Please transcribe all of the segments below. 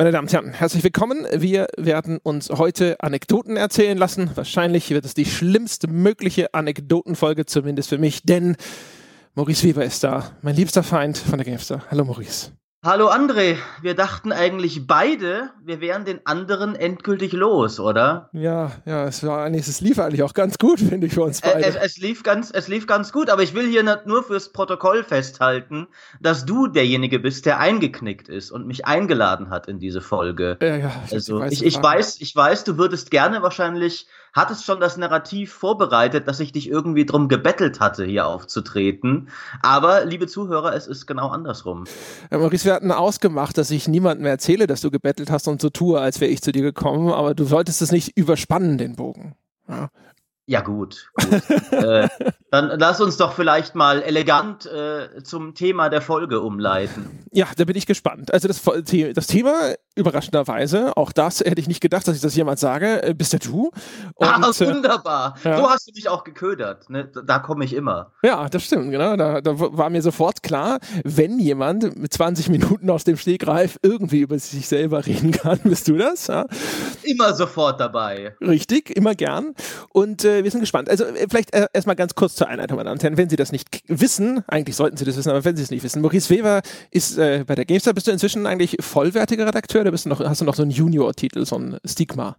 Meine Damen und Herren, herzlich willkommen. Wir werden uns heute Anekdoten erzählen lassen. Wahrscheinlich wird es die schlimmste mögliche Anekdotenfolge, zumindest für mich, denn Maurice Weber ist da, mein liebster Feind von der Gamester. Hallo Maurice. Hallo André, wir dachten eigentlich beide, wir wären den anderen endgültig los, oder? Ja, ja, es war eigentlich, es lief eigentlich auch ganz gut, finde ich, für uns beide. Es, es, lief ganz, es lief ganz gut, aber ich will hier nur fürs Protokoll festhalten, dass du derjenige bist, der eingeknickt ist und mich eingeladen hat in diese Folge. Ja, ja, ich, also, ich, ich weiß, ich weiß, du würdest gerne wahrscheinlich hattest schon das Narrativ vorbereitet, dass ich dich irgendwie drum gebettelt hatte, hier aufzutreten. Aber, liebe Zuhörer, es ist genau andersrum. Ja, Maurice, wir hatten ausgemacht, dass ich niemandem erzähle, dass du gebettelt hast und so tue, als wäre ich zu dir gekommen, aber du solltest es nicht überspannen, den Bogen. Ja. Ja, gut. gut. äh, dann lass uns doch vielleicht mal elegant äh, zum Thema der Folge umleiten. Ja, da bin ich gespannt. Also das, das Thema überraschenderweise, auch das hätte ich nicht gedacht, dass ich das jemand sage, äh, bist ja du. Und, ah, äh, wunderbar. Ja. So hast du dich auch geködert. Ne? Da komme ich immer. Ja, das stimmt, genau. Da, da, war mir sofort klar, wenn jemand mit 20 Minuten aus dem Stegreif irgendwie über sich selber reden kann, bist du das? Ja? Immer sofort dabei. Richtig, immer gern. Und äh, wir sind gespannt. Also äh, vielleicht äh, erstmal ganz kurz zur Einleitung, meine Damen und Herren. Wenn Sie das nicht wissen, eigentlich sollten Sie das wissen, aber wenn Sie es nicht wissen, Maurice Weber ist äh, bei der GameStar, bist du inzwischen eigentlich vollwertiger Redakteur oder bist du noch, hast du noch so einen Junior-Titel, so ein Stigma?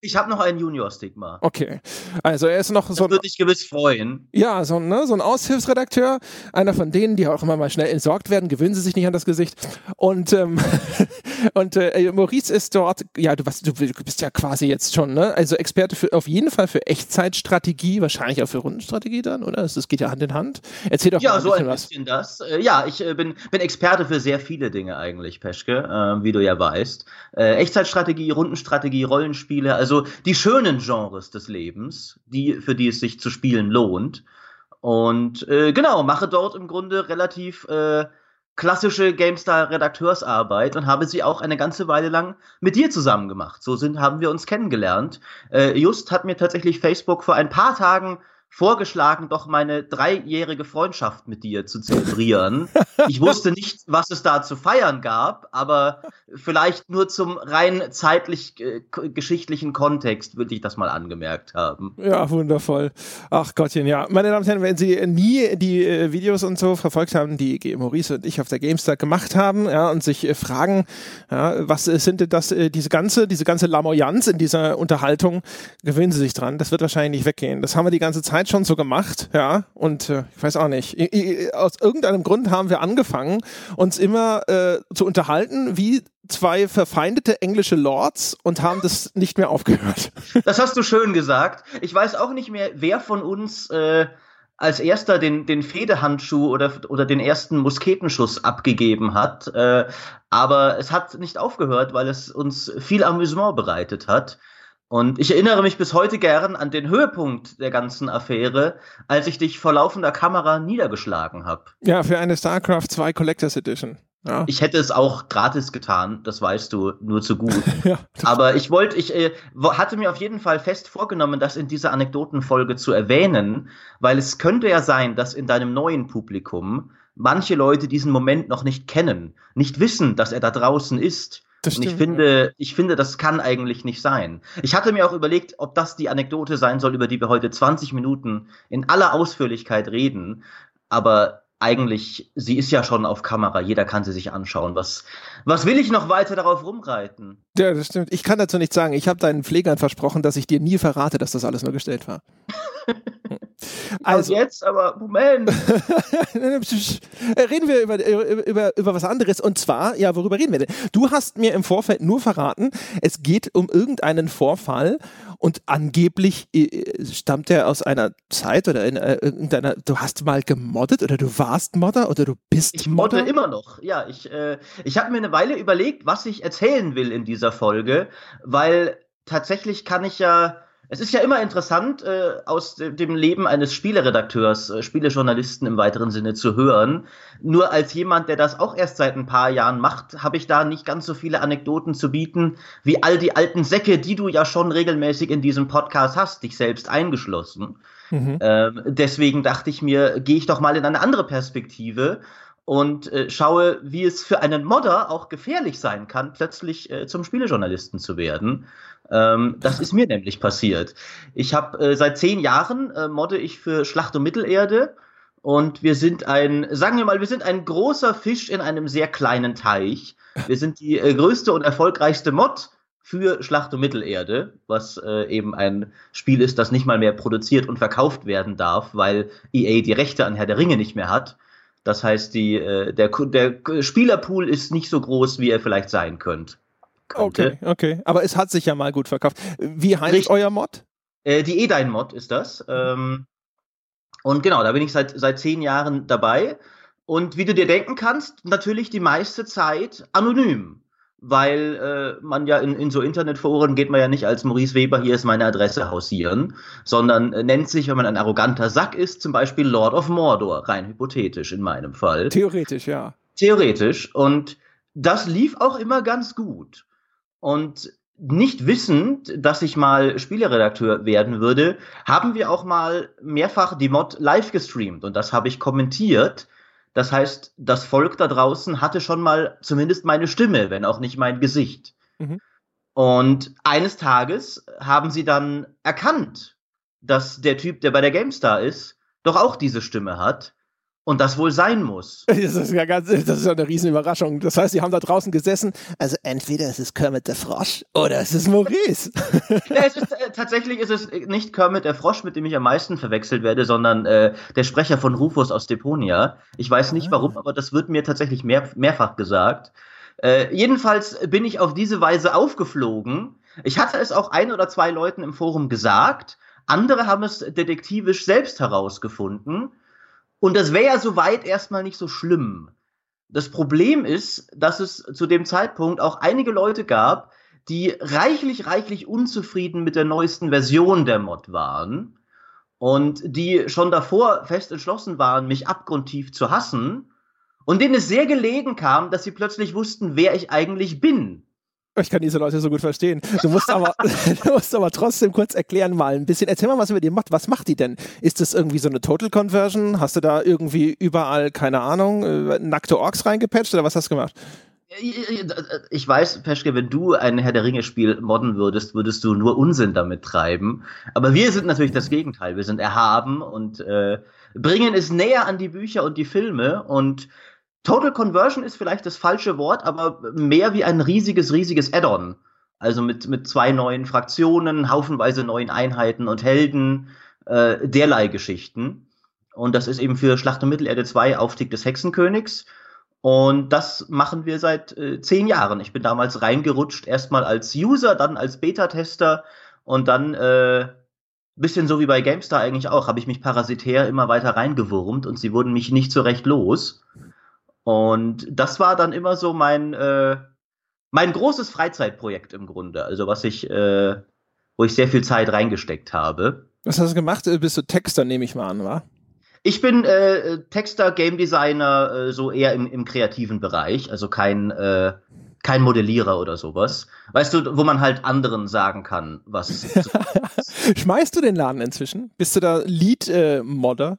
Ich habe noch ein Junior-Stigma. Okay. Also er ist noch so. Das würde ich gewiss freuen. Ja, so, ne, so ein Aushilfsredakteur. Einer von denen, die auch immer mal schnell entsorgt werden. Gewöhnen Sie sich nicht an das Gesicht. Und, ähm, und äh, Maurice ist dort, ja, du, was, du, bist ja quasi jetzt schon, ne? Also Experte für, auf jeden Fall für Echtzeitstrategie, wahrscheinlich auch für Rundenstrategie dann, oder? Das geht ja Hand in Hand. Erzähl doch ja, mal ein so ein bisschen was. das. Äh, ja, ich äh, bin, bin Experte für sehr viele Dinge eigentlich, Peschke, äh, wie du ja weißt. Äh, Echtzeitstrategie, Rundenstrategie, Rollenspiele, also also die schönen Genres des Lebens, die, für die es sich zu spielen lohnt. Und äh, genau, mache dort im Grunde relativ äh, klassische GameStar-Redakteursarbeit und habe sie auch eine ganze Weile lang mit dir zusammen gemacht. So sind, haben wir uns kennengelernt. Äh, Just hat mir tatsächlich Facebook vor ein paar Tagen vorgeschlagen, doch meine dreijährige Freundschaft mit dir zu zelebrieren. Ich wusste nicht, was es da zu feiern gab, aber vielleicht nur zum rein zeitlich äh, geschichtlichen Kontext würde ich das mal angemerkt haben. Ja, wundervoll. Ach Gottchen, ja. Meine Damen und Herren, wenn Sie nie die äh, Videos und so verfolgt haben, die Maurice und ich auf der GameStar gemacht haben, ja, und sich äh, fragen, ja, was sind denn das, äh, diese ganze, diese ganze Lamoyanz in dieser Unterhaltung, gewöhnen Sie sich dran. Das wird wahrscheinlich nicht weggehen. Das haben wir die ganze Zeit Zeit schon so gemacht, ja, und äh, ich weiß auch nicht. I, I, aus irgendeinem Grund haben wir angefangen, uns immer äh, zu unterhalten wie zwei verfeindete englische Lords und haben das nicht mehr aufgehört. Das hast du schön gesagt. Ich weiß auch nicht mehr, wer von uns äh, als erster den, den Fehdehandschuh oder, oder den ersten Musketenschuss abgegeben hat. Äh, aber es hat nicht aufgehört, weil es uns viel Amüsement bereitet hat. Und ich erinnere mich bis heute gern an den Höhepunkt der ganzen Affäre, als ich dich vor laufender Kamera niedergeschlagen habe. Ja, für eine StarCraft 2 Collectors Edition. Ja. Ich hätte es auch gratis getan, das weißt du nur zu gut. ja, Aber ich wollte, ich äh, hatte mir auf jeden Fall fest vorgenommen, das in dieser Anekdotenfolge zu erwähnen, weil es könnte ja sein, dass in deinem neuen Publikum manche Leute diesen Moment noch nicht kennen, nicht wissen, dass er da draußen ist und ich finde, ich finde, das kann eigentlich nicht sein. Ich hatte mir auch überlegt, ob das die Anekdote sein soll, über die wir heute 20 Minuten in aller Ausführlichkeit reden. Aber eigentlich, sie ist ja schon auf Kamera, jeder kann sie sich anschauen. Was, was will ich noch weiter darauf rumreiten? Ja, das stimmt. Ich kann dazu nichts sagen. Ich habe deinen Pflegern versprochen, dass ich dir nie verrate, dass das alles nur gestellt war. Also jetzt, aber Moment. reden wir über, über, über was anderes. Und zwar, ja, worüber reden wir denn? Du hast mir im Vorfeld nur verraten, es geht um irgendeinen Vorfall und angeblich äh, stammt er aus einer Zeit oder in äh, irgendeiner, du hast mal gemoddet oder du warst Modder oder du bist ich Modder? Ich modde immer noch, ja. Ich, äh, ich habe mir eine Weile überlegt, was ich erzählen will in dieser Folge, weil tatsächlich kann ich ja es ist ja immer interessant, äh, aus dem Leben eines Spieleredakteurs, äh, Spielejournalisten im weiteren Sinne zu hören. Nur als jemand, der das auch erst seit ein paar Jahren macht, habe ich da nicht ganz so viele Anekdoten zu bieten, wie all die alten Säcke, die du ja schon regelmäßig in diesem Podcast hast, dich selbst eingeschlossen. Mhm. Ähm, deswegen dachte ich mir, gehe ich doch mal in eine andere Perspektive und äh, schaue, wie es für einen Modder auch gefährlich sein kann, plötzlich äh, zum Spielejournalisten zu werden. Ähm, das ist mir nämlich passiert. Ich habe äh, seit zehn Jahren äh, modde ich für Schlacht um Mittelerde und wir sind ein, sagen wir mal, wir sind ein großer Fisch in einem sehr kleinen Teich. Wir sind die äh, größte und erfolgreichste Mod für Schlacht um Mittelerde, was äh, eben ein Spiel ist, das nicht mal mehr produziert und verkauft werden darf, weil EA die Rechte an Herr der Ringe nicht mehr hat. Das heißt, die, äh, der, der Spielerpool ist nicht so groß, wie er vielleicht sein könnte. Okay, okay. Aber es hat sich ja mal gut verkauft. Wie heißt Richtig. euer Mod? Äh, die Edein-Mod ist das. Ähm, und genau, da bin ich seit, seit zehn Jahren dabei. Und wie du dir denken kannst, natürlich die meiste Zeit anonym weil äh, man ja in, in so Internetforen geht man ja nicht als Maurice Weber, hier ist meine Adresse hausieren, sondern äh, nennt sich, wenn man ein arroganter Sack ist, zum Beispiel Lord of Mordor, rein hypothetisch in meinem Fall. Theoretisch, ja. Theoretisch. Und das lief auch immer ganz gut. Und nicht wissend, dass ich mal Spieleredakteur werden würde, haben wir auch mal mehrfach die Mod live gestreamt und das habe ich kommentiert das heißt, das Volk da draußen hatte schon mal zumindest meine Stimme, wenn auch nicht mein Gesicht. Mhm. Und eines Tages haben sie dann erkannt, dass der Typ, der bei der GameStar ist, doch auch diese Stimme hat und das wohl sein muss. Das ist ja ganz, das ist ja eine Riesenüberraschung. Das heißt, sie haben da draußen gesessen. Also entweder ist es Kermit der Frosch oder es ist Maurice. ja, es ist, äh, tatsächlich ist es nicht Kermit der Frosch, mit dem ich am meisten verwechselt werde, sondern äh, der Sprecher von Rufus aus Deponia. Ich weiß nicht ah. warum, aber das wird mir tatsächlich mehr, mehrfach gesagt. Äh, jedenfalls bin ich auf diese Weise aufgeflogen. Ich hatte es auch ein oder zwei Leuten im Forum gesagt. Andere haben es detektivisch selbst herausgefunden. Und das wäre ja soweit erstmal nicht so schlimm. Das Problem ist, dass es zu dem Zeitpunkt auch einige Leute gab, die reichlich, reichlich unzufrieden mit der neuesten Version der Mod waren und die schon davor fest entschlossen waren, mich abgrundtief zu hassen und denen es sehr gelegen kam, dass sie plötzlich wussten, wer ich eigentlich bin. Ich kann diese Leute so gut verstehen. Du musst aber, du musst aber trotzdem kurz erklären mal ein bisschen. Erzähl mal was über die macht. Was macht die denn? Ist das irgendwie so eine Total Conversion? Hast du da irgendwie überall, keine Ahnung, äh, nackte Orks reingepatcht oder was hast du gemacht? Ich weiß, Peschke, wenn du ein Herr der Ringe-Spiel modden würdest, würdest du nur Unsinn damit treiben. Aber wir sind natürlich das Gegenteil. Wir sind erhaben und äh, bringen es näher an die Bücher und die Filme und Total Conversion ist vielleicht das falsche Wort, aber mehr wie ein riesiges, riesiges Add-on. Also mit, mit zwei neuen Fraktionen, haufenweise neuen Einheiten und Helden, äh, derlei Geschichten. Und das ist eben für Schlacht um Mittelerde 2 Aufstieg des Hexenkönigs. Und das machen wir seit äh, zehn Jahren. Ich bin damals reingerutscht, erstmal als User, dann als Beta-Tester und dann äh, bisschen so wie bei GameStar eigentlich auch, habe ich mich parasitär immer weiter reingewurmt und sie wurden mich nicht so recht los. Und das war dann immer so mein, äh, mein großes Freizeitprojekt im Grunde. Also was ich, äh, wo ich sehr viel Zeit reingesteckt habe. Was hast du gemacht? Äh, bist du Texter, nehme ich mal an, wa? Ich bin äh, Texter, Game Designer, äh, so eher im, im kreativen Bereich, also kein, äh, kein Modellierer oder sowas. Weißt du, wo man halt anderen sagen kann, was. Schmeißt du den Laden inzwischen? Bist du da Lead-Modder?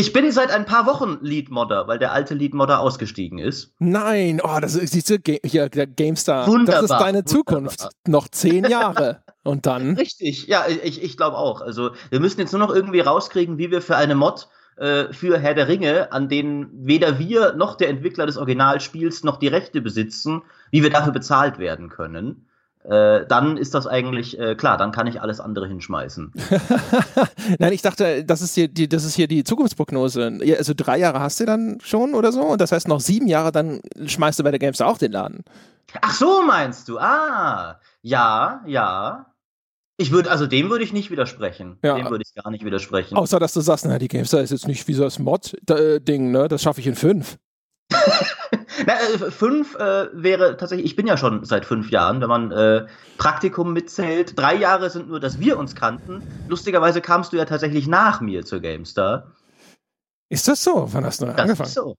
Ich bin seit ein paar Wochen Lead-Modder, weil der alte Lead-Modder ausgestiegen ist. Nein, oh, das ist diese Ga hier, der GameStar. Wunderbar, das ist deine Zukunft. Wunderbar. Noch zehn Jahre. Und dann? Richtig, ja, ich, ich glaube auch. Also wir müssen jetzt nur noch irgendwie rauskriegen, wie wir für eine Mod äh, für Herr der Ringe, an denen weder wir noch der Entwickler des Originalspiels noch die Rechte besitzen, wie wir dafür bezahlt werden können äh, dann ist das eigentlich äh, klar, dann kann ich alles andere hinschmeißen. Nein, ich dachte, das ist hier die, das ist hier die Zukunftsprognose. Also drei Jahre hast du dann schon oder so und das heißt noch sieben Jahre, dann schmeißt du bei der Gamestar auch den Laden. Ach so meinst du? Ah, ja, ja. Ich würde, also dem würde ich nicht widersprechen. Ja. Dem würde ich gar nicht widersprechen. Außer, dass du sagst, na, die Gamestar ist jetzt nicht wie so das Mod-Ding, ne? Das schaffe ich in fünf. Na, äh, fünf äh, wäre tatsächlich, ich bin ja schon seit fünf Jahren, wenn man äh, Praktikum mitzählt. Drei Jahre sind nur, dass wir uns kannten. Lustigerweise kamst du ja tatsächlich nach mir zur GameStar. Ist das so? Wann hast du das angefangen? Ist so.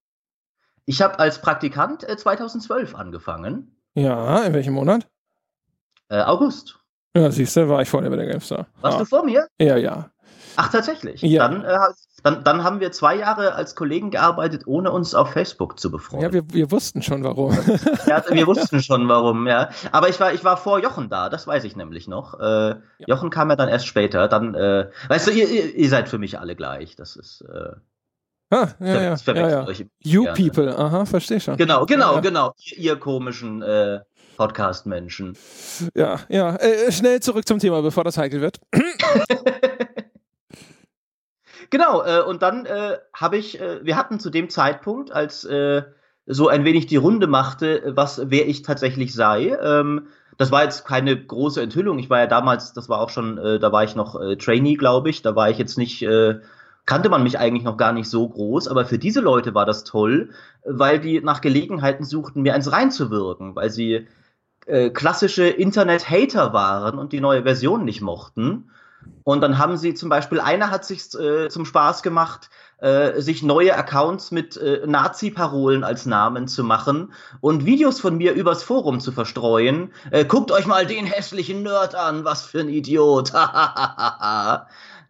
Ich habe als Praktikant 2012 äh, angefangen. Ja, in welchem Monat? Äh, August. Ja, siehst du, war ich vor dir bei der GameStar. Warst ah. du vor mir? Ja, ja. Ach, tatsächlich. Ja. Dann, äh, dann, dann haben wir zwei Jahre als Kollegen gearbeitet, ohne uns auf Facebook zu befreuen. Ja, wir, wir wussten schon warum. ja, wir wussten schon warum, ja. Aber ich war, ich war vor Jochen da, das weiß ich nämlich noch. Äh, ja. Jochen kam ja dann erst später. Dann, äh, weißt du, ihr, ihr, ihr, seid für mich alle gleich. Das ist. Äh, Ah, ja, ja, ja, ja. You gerne. people, aha, verstehe schon. Genau, genau, ja. genau. Ihr, ihr komischen äh, Podcast-Menschen. Ja, ja. Äh, schnell zurück zum Thema, bevor das heikel wird. genau, äh, und dann äh, habe ich, äh, wir hatten zu dem Zeitpunkt, als äh, so ein wenig die Runde machte, was, wer ich tatsächlich sei, ähm, das war jetzt keine große Enthüllung. Ich war ja damals, das war auch schon, äh, da war ich noch Trainee, glaube ich. Da war ich jetzt nicht kannte man mich eigentlich noch gar nicht so groß, aber für diese Leute war das toll, weil die nach Gelegenheiten suchten, mir eins reinzuwirken, weil sie äh, klassische Internet-Hater waren und die neue Version nicht mochten. Und dann haben sie zum Beispiel, einer hat sich äh, zum Spaß gemacht, äh, sich neue Accounts mit äh, Nazi-Parolen als Namen zu machen und Videos von mir übers Forum zu verstreuen. Äh, guckt euch mal den hässlichen Nerd an, was für ein Idiot.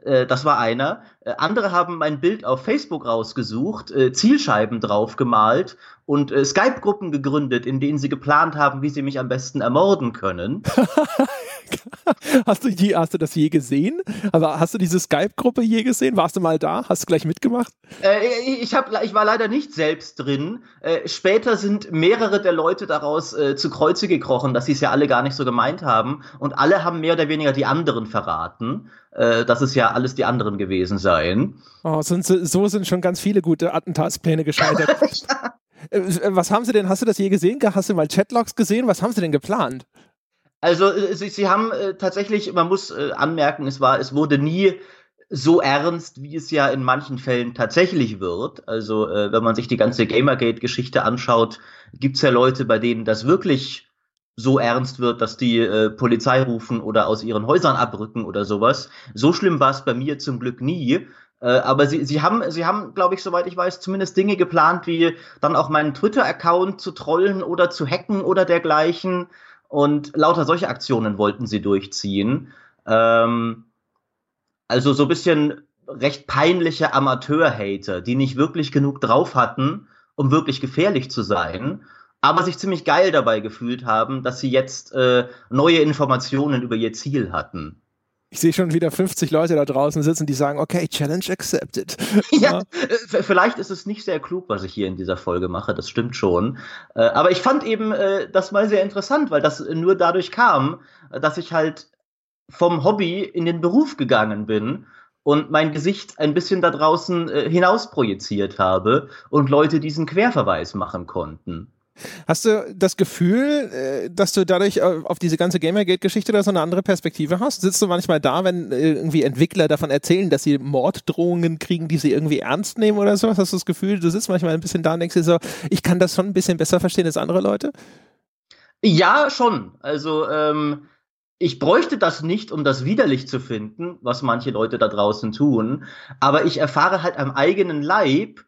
Äh, das war einer. Äh, andere haben mein Bild auf Facebook rausgesucht, äh, Zielscheiben drauf gemalt und äh, Skype-Gruppen gegründet, in denen sie geplant haben, wie sie mich am besten ermorden können. hast, du die, hast du das je gesehen? Aber hast du diese Skype-Gruppe je gesehen? Warst du mal da? Hast du gleich mitgemacht? Äh, ich, hab, ich war leider nicht selbst drin. Äh, später sind mehrere der Leute daraus äh, zu Kreuze gekrochen, dass sie es ja alle gar nicht so gemeint haben. Und alle haben mehr oder weniger die anderen verraten dass es ja alles die anderen gewesen seien. Oh, sind, so sind schon ganz viele gute Attentatspläne gescheitert. Äh, äh, was haben Sie denn, hast du das je gesehen? Hast du mal Chatlogs gesehen? Was haben Sie denn geplant? Also, äh, sie, sie haben äh, tatsächlich, man muss äh, anmerken, es war, es wurde nie so ernst, wie es ja in manchen Fällen tatsächlich wird. Also, äh, wenn man sich die ganze Gamergate-Geschichte anschaut, gibt es ja Leute, bei denen das wirklich so ernst wird, dass die äh, Polizei rufen oder aus ihren Häusern abrücken oder sowas. So schlimm war es bei mir zum Glück nie. Äh, aber sie, sie haben, sie haben, glaube ich, soweit ich weiß, zumindest Dinge geplant, wie dann auch meinen Twitter-Account zu trollen oder zu hacken oder dergleichen. Und lauter solche Aktionen wollten sie durchziehen. Ähm, also so ein bisschen recht peinliche Amateur-Hater, die nicht wirklich genug drauf hatten, um wirklich gefährlich zu sein aber sich ziemlich geil dabei gefühlt haben, dass sie jetzt äh, neue Informationen über ihr Ziel hatten. Ich sehe schon wieder 50 Leute da draußen sitzen, die sagen, okay, Challenge accepted. ja, äh, vielleicht ist es nicht sehr klug, was ich hier in dieser Folge mache, das stimmt schon. Äh, aber ich fand eben äh, das mal sehr interessant, weil das nur dadurch kam, dass ich halt vom Hobby in den Beruf gegangen bin und mein Gesicht ein bisschen da draußen hinaus projiziert habe und Leute diesen Querverweis machen konnten. Hast du das Gefühl, äh, dass du dadurch äh, auf diese ganze Gamergate-Geschichte da so eine andere Perspektive hast? Sitzt du manchmal da, wenn äh, irgendwie Entwickler davon erzählen, dass sie Morddrohungen kriegen, die sie irgendwie ernst nehmen oder sowas? Hast du das Gefühl, du sitzt manchmal ein bisschen da und denkst dir so, ich kann das schon ein bisschen besser verstehen als andere Leute? Ja, schon. Also, ähm, ich bräuchte das nicht, um das widerlich zu finden, was manche Leute da draußen tun. Aber ich erfahre halt am eigenen Leib,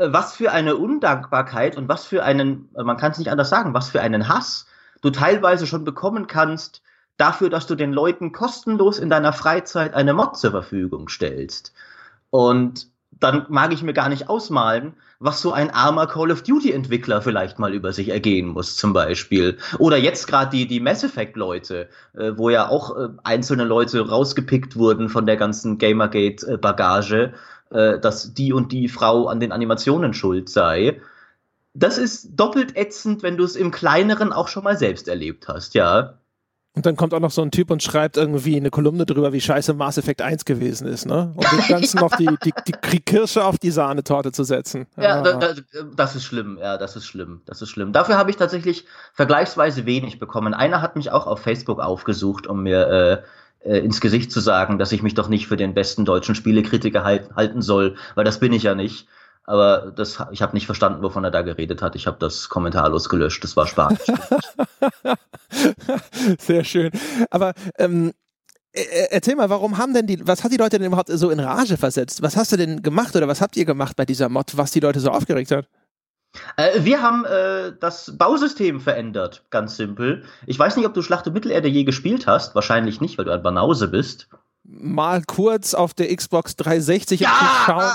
was für eine Undankbarkeit und was für einen, man kann es nicht anders sagen, was für einen Hass du teilweise schon bekommen kannst dafür, dass du den Leuten kostenlos in deiner Freizeit eine Mod zur Verfügung stellst. Und dann mag ich mir gar nicht ausmalen, was so ein armer Call of Duty Entwickler vielleicht mal über sich ergehen muss, zum Beispiel. Oder jetzt gerade die, die Mass Effect Leute, äh, wo ja auch äh, einzelne Leute rausgepickt wurden von der ganzen Gamergate Bagage äh, dass die und die Frau an den Animationen schuld sei. Das ist doppelt ätzend, wenn du es im Kleineren auch schon mal selbst erlebt hast, ja. Und dann kommt auch noch so ein Typ und schreibt irgendwie eine Kolumne drüber, wie scheiße Mass Effect 1 gewesen ist, ne? Und dem Ganzen noch die, die, die Kirsche auf die Sahnetorte zu setzen. Ja, ja. Das, das ist schlimm, ja, das ist schlimm, das ist schlimm. Dafür habe ich tatsächlich vergleichsweise wenig bekommen. Einer hat mich auch auf Facebook aufgesucht, um mir äh, äh, ins Gesicht zu sagen, dass ich mich doch nicht für den besten deutschen Spielekritiker halt, halten soll, weil das bin ich ja nicht. Aber das, ich habe nicht verstanden, wovon er da geredet hat. Ich habe das kommentarlos gelöscht. Das war Spaß. Sehr schön. Aber ähm, e, e, erzähl mal, warum haben denn die, was hat die Leute denn überhaupt so in Rage versetzt? Was hast du denn gemacht oder was habt ihr gemacht bei dieser Mod, was die Leute so aufgeregt hat? Äh, wir haben äh, das Bausystem verändert, ganz simpel. Ich weiß nicht, ob du Schlacht um Mittelerde je gespielt hast. Wahrscheinlich nicht, weil du ein Banause bist. mal kurz auf der Xbox 360 ja, schauen.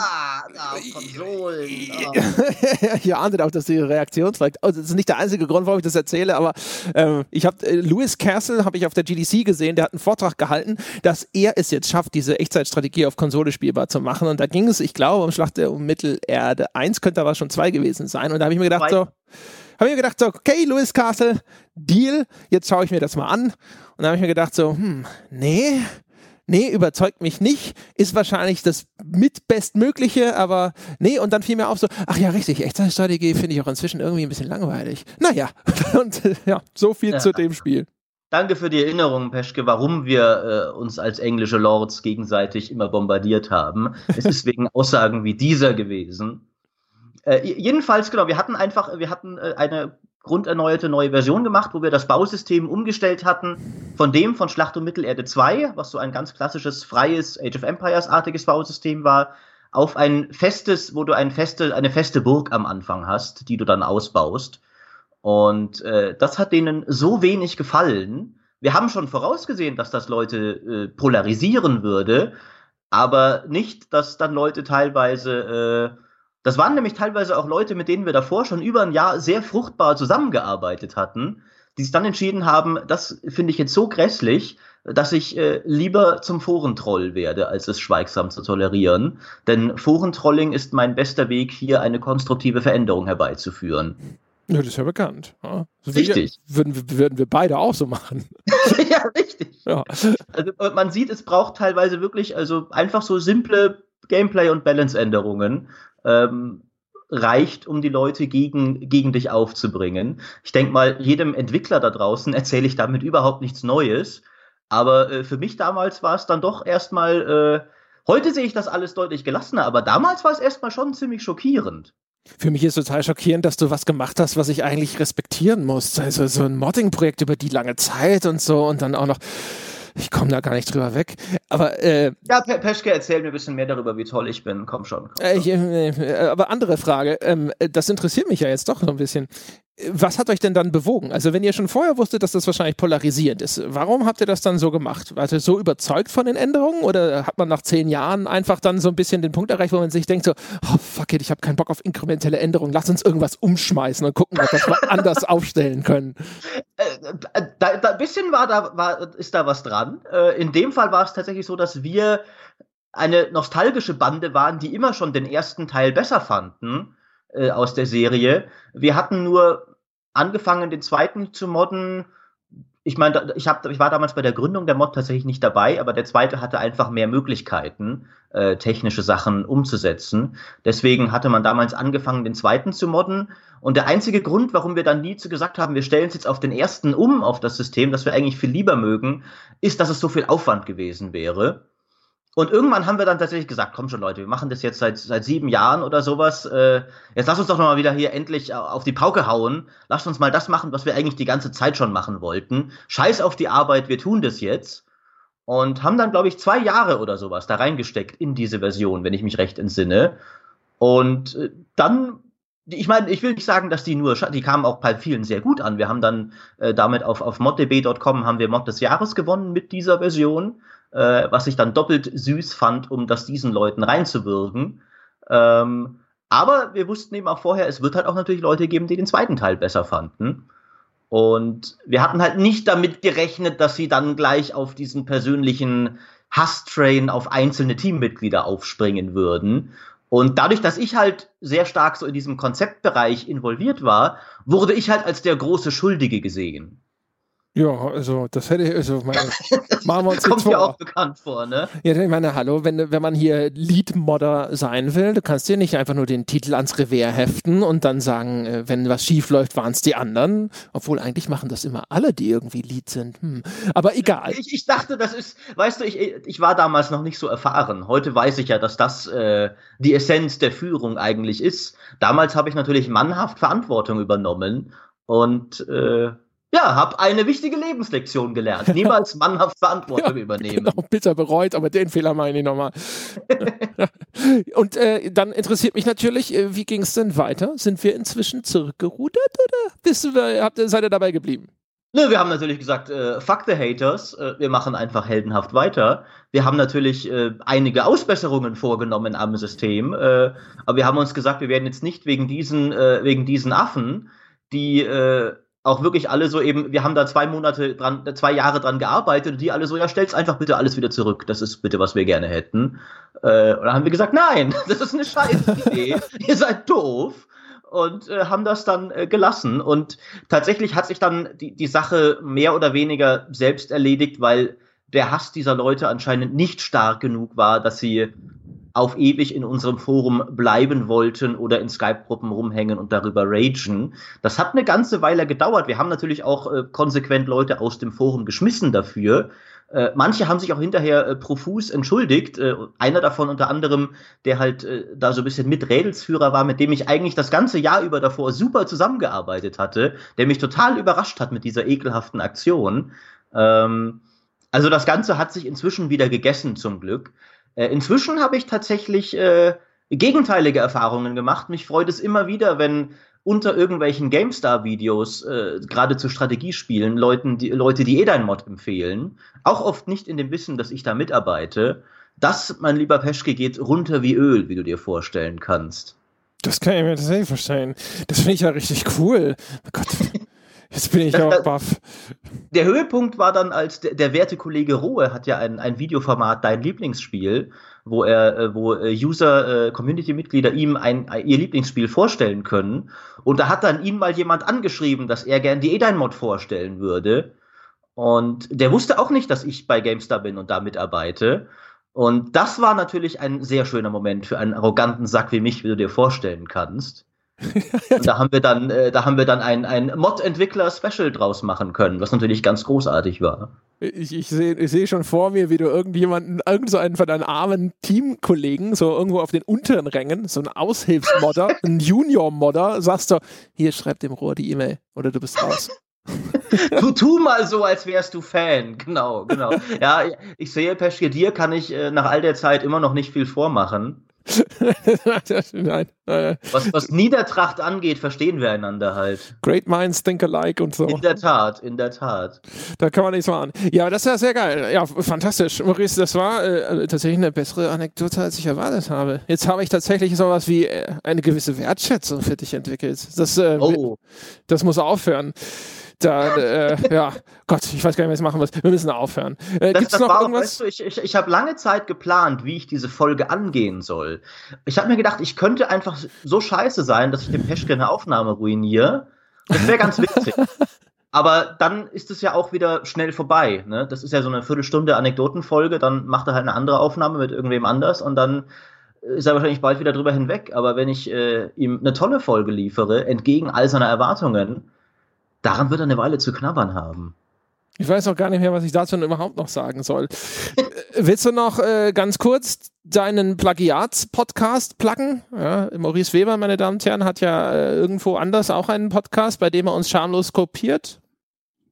Konsolen. Ah. Ihr ahntet auch, dass die Reaktion vielleicht. Also das ist nicht der einzige Grund, warum ich das erzähle, aber ähm, ich habe äh, Louis Castle habe ich auf der GDC gesehen, der hat einen Vortrag gehalten, dass er es jetzt schafft, diese Echtzeitstrategie auf Konsole spielbar zu machen. Und da ging es, ich glaube, um Schlacht der um Mittelerde 1 könnte aber schon zwei gewesen sein. Und da habe ich mir gedacht, so habe ich mir gedacht, so, okay, Louis Castle, Deal, jetzt schaue ich mir das mal an. Und dann habe ich mir gedacht, so, hm, nee, nee, überzeugt mich nicht, ist wahrscheinlich das mitbestmögliche, aber nee, und dann fiel mir auf so, ach ja, richtig, Echtzeitstrategie finde ich auch inzwischen irgendwie ein bisschen langweilig. Naja, und ja, so viel ja. zu dem Spiel. Danke für die Erinnerung, Peschke, warum wir äh, uns als englische Lords gegenseitig immer bombardiert haben. Es ist wegen Aussagen wie dieser gewesen. Äh, jedenfalls, genau, wir hatten einfach, wir hatten äh, eine grunderneuerte neue Version gemacht, wo wir das Bausystem umgestellt hatten von dem von Schlacht um Mittelerde 2, was so ein ganz klassisches, freies Age of Empires-artiges Bausystem war, auf ein festes, wo du ein feste, eine feste Burg am Anfang hast, die du dann ausbaust. Und äh, das hat denen so wenig gefallen. Wir haben schon vorausgesehen, dass das Leute äh, polarisieren würde, aber nicht, dass dann Leute teilweise äh, das waren nämlich teilweise auch Leute, mit denen wir davor schon über ein Jahr sehr fruchtbar zusammengearbeitet hatten, die sich dann entschieden haben, das finde ich jetzt so grässlich, dass ich äh, lieber zum Forentroll werde, als es schweigsam zu tolerieren. Denn Forentrolling ist mein bester Weg, hier eine konstruktive Veränderung herbeizuführen. Ja, das ist ja bekannt. Ja. Richtig. würden, würden wir beide auch so machen. ja, richtig. Ja. Also man sieht, es braucht teilweise wirklich also einfach so simple Gameplay- und Balance-Änderungen ähm, reicht, um die Leute gegen, gegen dich aufzubringen. Ich denke mal, jedem Entwickler da draußen erzähle ich damit überhaupt nichts Neues. Aber äh, für mich damals war es dann doch erstmal, äh, heute sehe ich das alles deutlich gelassener, aber damals war es erstmal schon ziemlich schockierend. Für mich ist total schockierend, dass du was gemacht hast, was ich eigentlich respektieren muss. Also so ein Modding-Projekt über die lange Zeit und so und dann auch noch ich komme da gar nicht drüber weg. Aber äh, ja, Pe Peschke, erzähl mir ein bisschen mehr darüber, wie toll ich bin. Komm schon. Komm äh, ich, äh, aber andere Frage. Ähm, das interessiert mich ja jetzt doch so ein bisschen. Was hat euch denn dann bewogen? Also, wenn ihr schon vorher wusstet, dass das wahrscheinlich polarisierend ist, warum habt ihr das dann so gemacht? Wart ihr so überzeugt von den Änderungen oder hat man nach zehn Jahren einfach dann so ein bisschen den Punkt erreicht, wo man sich denkt so, oh fuck it, ich habe keinen Bock auf inkrementelle Änderungen, lass uns irgendwas umschmeißen und gucken, ob wir das anders aufstellen können? Äh, äh, da, bisschen war da, war, ist da was dran. Äh, in dem Fall war es tatsächlich so, dass wir eine nostalgische Bande waren, die immer schon den ersten Teil besser fanden äh, aus der Serie. Wir hatten nur angefangen, den zweiten zu modden. Ich meine, ich, hab, ich war damals bei der Gründung der Mod tatsächlich nicht dabei, aber der zweite hatte einfach mehr Möglichkeiten, äh, technische Sachen umzusetzen. Deswegen hatte man damals angefangen, den zweiten zu modden. Und der einzige Grund, warum wir dann nie zu gesagt haben, wir stellen es jetzt auf den ersten um, auf das System, das wir eigentlich viel lieber mögen, ist, dass es so viel Aufwand gewesen wäre. Und irgendwann haben wir dann tatsächlich gesagt, komm schon Leute, wir machen das jetzt seit, seit sieben Jahren oder sowas. Äh, jetzt lass uns doch nochmal wieder hier endlich auf die Pauke hauen. Lass uns mal das machen, was wir eigentlich die ganze Zeit schon machen wollten. Scheiß auf die Arbeit, wir tun das jetzt. Und haben dann, glaube ich, zwei Jahre oder sowas da reingesteckt in diese Version, wenn ich mich recht entsinne. Und äh, dann, ich meine, ich will nicht sagen, dass die nur, die kamen auch bei vielen sehr gut an. Wir haben dann äh, damit auf, auf moddb.com haben wir Mod des Jahres gewonnen mit dieser Version äh, was ich dann doppelt süß fand, um das diesen Leuten reinzuwirken. Ähm, aber wir wussten eben auch vorher, es wird halt auch natürlich Leute geben, die den zweiten Teil besser fanden. Und wir hatten halt nicht damit gerechnet, dass sie dann gleich auf diesen persönlichen Hasstrain auf einzelne Teammitglieder aufspringen würden. Und dadurch, dass ich halt sehr stark so in diesem Konzeptbereich involviert war, wurde ich halt als der große Schuldige gesehen. Ja, also das hätte ich, also meine, machen wir uns Kommt dir auch bekannt vor, ne? Ja, ich meine, hallo, wenn, wenn man hier Lead-Modder sein will, du kannst dir nicht einfach nur den Titel ans Revers heften und dann sagen, äh, wenn was schief läuft, waren es die anderen. Obwohl eigentlich machen das immer alle, die irgendwie Lead sind. Hm. Aber egal. Ich, ich dachte, das ist, weißt du, ich, ich war damals noch nicht so erfahren. Heute weiß ich ja, dass das äh, die Essenz der Führung eigentlich ist. Damals habe ich natürlich mannhaft Verantwortung übernommen und äh, ja, habe eine wichtige Lebenslektion gelernt. Niemals mannhaft Verantwortung ja, übernehmen. Genau, bitter bereut, aber den Fehler meine ich nochmal. Und äh, dann interessiert mich natürlich, äh, wie ging es denn weiter? Sind wir inzwischen zurückgerudert oder bist du, habt, seid ihr dabei geblieben? Ne, wir haben natürlich gesagt, äh, fuck the haters, äh, wir machen einfach heldenhaft weiter. Wir haben natürlich äh, einige Ausbesserungen vorgenommen am System, äh, aber wir haben uns gesagt, wir werden jetzt nicht wegen diesen, äh, wegen diesen Affen, die äh, auch wirklich alle so eben, wir haben da zwei Monate dran, zwei Jahre dran gearbeitet und die alle so, ja, stell's einfach bitte alles wieder zurück. Das ist bitte, was wir gerne hätten. Äh, und dann haben wir gesagt, nein, das ist eine scheiß Idee. Ihr seid doof und äh, haben das dann äh, gelassen. Und tatsächlich hat sich dann die, die Sache mehr oder weniger selbst erledigt, weil der Hass dieser Leute anscheinend nicht stark genug war, dass sie auf ewig in unserem Forum bleiben wollten oder in Skype-Gruppen rumhängen und darüber ragen. Das hat eine ganze Weile gedauert. Wir haben natürlich auch äh, konsequent Leute aus dem Forum geschmissen dafür. Äh, manche haben sich auch hinterher äh, profus entschuldigt. Äh, einer davon unter anderem, der halt äh, da so ein bisschen Miträdelsführer war, mit dem ich eigentlich das ganze Jahr über davor super zusammengearbeitet hatte, der mich total überrascht hat mit dieser ekelhaften Aktion. Ähm, also das Ganze hat sich inzwischen wieder gegessen, zum Glück. Äh, inzwischen habe ich tatsächlich äh, gegenteilige Erfahrungen gemacht. Mich freut es immer wieder, wenn unter irgendwelchen GameStar-Videos, äh, gerade zu Strategiespielen, Leuten, die, Leute, die eh dein Mod empfehlen, auch oft nicht in dem Wissen, dass ich da mitarbeite. Das, mein lieber Peschke, geht runter wie Öl, wie du dir vorstellen kannst. Das kann ich mir tatsächlich vorstellen. Das finde ich ja richtig cool. Oh Gott. Jetzt bin ich auch baff. Der Höhepunkt war dann, als der, der werte Kollege Rohe hat ja ein, ein Videoformat, dein Lieblingsspiel, wo er, äh, wo äh, User, äh, Community-Mitglieder ihm ein, ihr Lieblingsspiel vorstellen können. Und da hat dann ihn mal jemand angeschrieben, dass er gern die Edine-Mod vorstellen würde. Und der wusste auch nicht, dass ich bei GameStar bin und da mitarbeite. Und das war natürlich ein sehr schöner Moment für einen arroganten Sack wie mich, wie du dir vorstellen kannst. Und da haben wir dann, äh, da haben wir dann ein, ein Mod-Entwickler-Special draus machen können, was natürlich ganz großartig war. Ich, ich sehe ich seh schon vor mir, wie du irgendjemanden, irgend so einen von deinen armen Teamkollegen, so irgendwo auf den unteren Rängen, so ein Aushilfsmodder, ein Junior-Modder, sagst du, hier schreib dem Rohr die E-Mail oder du bist raus. tu, tu mal so, als wärst du Fan. Genau, genau. Ja, ich sehe, Peschke, dir kann ich äh, nach all der Zeit immer noch nicht viel vormachen. Nein. Was, was Niedertracht angeht, verstehen wir einander halt. Great minds think alike und so. In der Tat, in der Tat. Da kann man nichts machen. Ja, das ist ja sehr geil. Ja, fantastisch. Maurice, das war äh, tatsächlich eine bessere Anekdote, als ich erwartet habe. Jetzt habe ich tatsächlich sowas wie äh, eine gewisse Wertschätzung für dich entwickelt. Das, äh, oh. das muss aufhören da, äh, ja, Gott, ich weiß gar nicht, was ich machen muss. Wir müssen aufhören. Äh, das, das noch war, irgendwas? Weißt du, ich ich, ich habe lange Zeit geplant, wie ich diese Folge angehen soll. Ich habe mir gedacht, ich könnte einfach so scheiße sein, dass ich dem Peschke eine Aufnahme ruiniere. Das wäre ganz witzig. Aber dann ist es ja auch wieder schnell vorbei. Ne? Das ist ja so eine Viertelstunde Anekdotenfolge, dann macht er halt eine andere Aufnahme mit irgendwem anders und dann ist er wahrscheinlich bald wieder drüber hinweg. Aber wenn ich äh, ihm eine tolle Folge liefere, entgegen all seiner Erwartungen, daran wird er eine Weile zu knabbern haben. Ich weiß auch gar nicht mehr, was ich dazu überhaupt noch sagen soll. Äh, willst du noch äh, ganz kurz deinen Plagiats-Podcast pluggen? Ja, Maurice Weber, meine Damen und Herren, hat ja äh, irgendwo anders auch einen Podcast, bei dem er uns schamlos kopiert.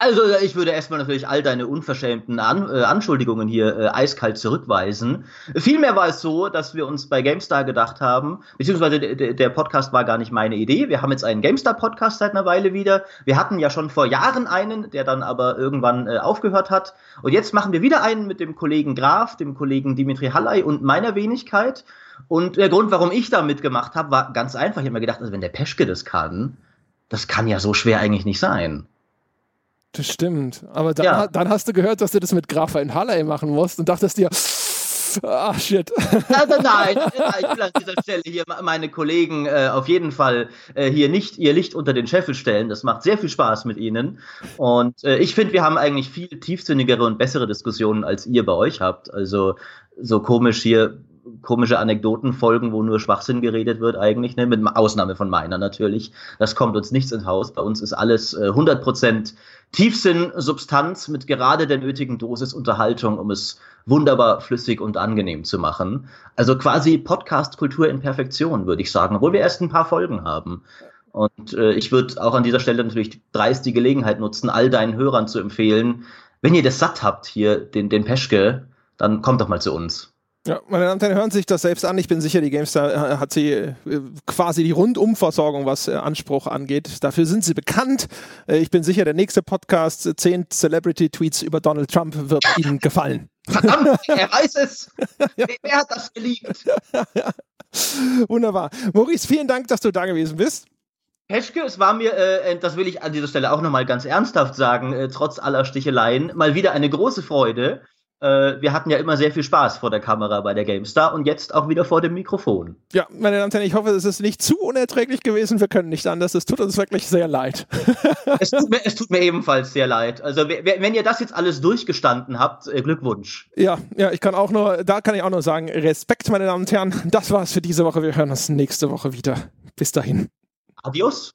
Also ich würde erstmal natürlich all deine unverschämten An äh, Anschuldigungen hier äh, eiskalt zurückweisen. Vielmehr war es so, dass wir uns bei GameStar gedacht haben, beziehungsweise der Podcast war gar nicht meine Idee. Wir haben jetzt einen GameStar-Podcast seit einer Weile wieder. Wir hatten ja schon vor Jahren einen, der dann aber irgendwann äh, aufgehört hat. Und jetzt machen wir wieder einen mit dem Kollegen Graf, dem Kollegen Dimitri Halley und meiner Wenigkeit. Und der Grund, warum ich da mitgemacht habe, war ganz einfach. Ich habe mir gedacht, also wenn der Peschke das kann, das kann ja so schwer eigentlich nicht sein. Das stimmt. Aber dann, ja. dann, hast du gehört, dass du das mit Graphein Halley machen musst und dachtest dir, ah, shit. Also nein, ich will an dieser Stelle hier meine Kollegen äh, auf jeden Fall äh, hier nicht ihr Licht unter den Scheffel stellen. Das macht sehr viel Spaß mit ihnen. Und äh, ich finde, wir haben eigentlich viel tiefsinnigere und bessere Diskussionen, als ihr bei euch habt. Also so komisch hier komische Anekdotenfolgen, wo nur Schwachsinn geredet wird eigentlich, ne? mit Ausnahme von meiner natürlich. Das kommt uns nichts ins Haus. Bei uns ist alles äh, 100% Tiefsinn, Substanz mit gerade der nötigen Dosis Unterhaltung, um es wunderbar flüssig und angenehm zu machen. Also quasi Podcast-Kultur in Perfektion, würde ich sagen, obwohl wir erst ein paar Folgen haben. Und äh, ich würde auch an dieser Stelle natürlich dreist die Gelegenheit nutzen, all deinen Hörern zu empfehlen, wenn ihr das satt habt hier, den, den Peschke, dann kommt doch mal zu uns. Ja, meine Damen und Herren, hören sich das selbst an. Ich bin sicher, die GameStar äh, hat sie äh, quasi die Rundumversorgung, was äh, Anspruch angeht. Dafür sind sie bekannt. Ich bin sicher, der nächste Podcast, äh, 10 Celebrity-Tweets über Donald Trump, wird Ihnen gefallen. Verdammt, er weiß es. ja. Wer hat das geliebt? Wunderbar. Maurice, vielen Dank, dass du da gewesen bist. Peschke, es war mir, äh, das will ich an dieser Stelle auch nochmal ganz ernsthaft sagen, äh, trotz aller Sticheleien, mal wieder eine große Freude. Äh, wir hatten ja immer sehr viel Spaß vor der Kamera bei der GameStar und jetzt auch wieder vor dem Mikrofon. Ja, meine Damen und Herren, ich hoffe, es ist nicht zu unerträglich gewesen. Wir können nicht anders. Es tut uns wirklich sehr leid. es, tut mir, es tut mir ebenfalls sehr leid. Also, wenn ihr das jetzt alles durchgestanden habt, äh, Glückwunsch. Ja, ja, ich kann auch nur, da kann ich auch nur sagen, Respekt, meine Damen und Herren. Das war's für diese Woche. Wir hören uns nächste Woche wieder. Bis dahin. Adios.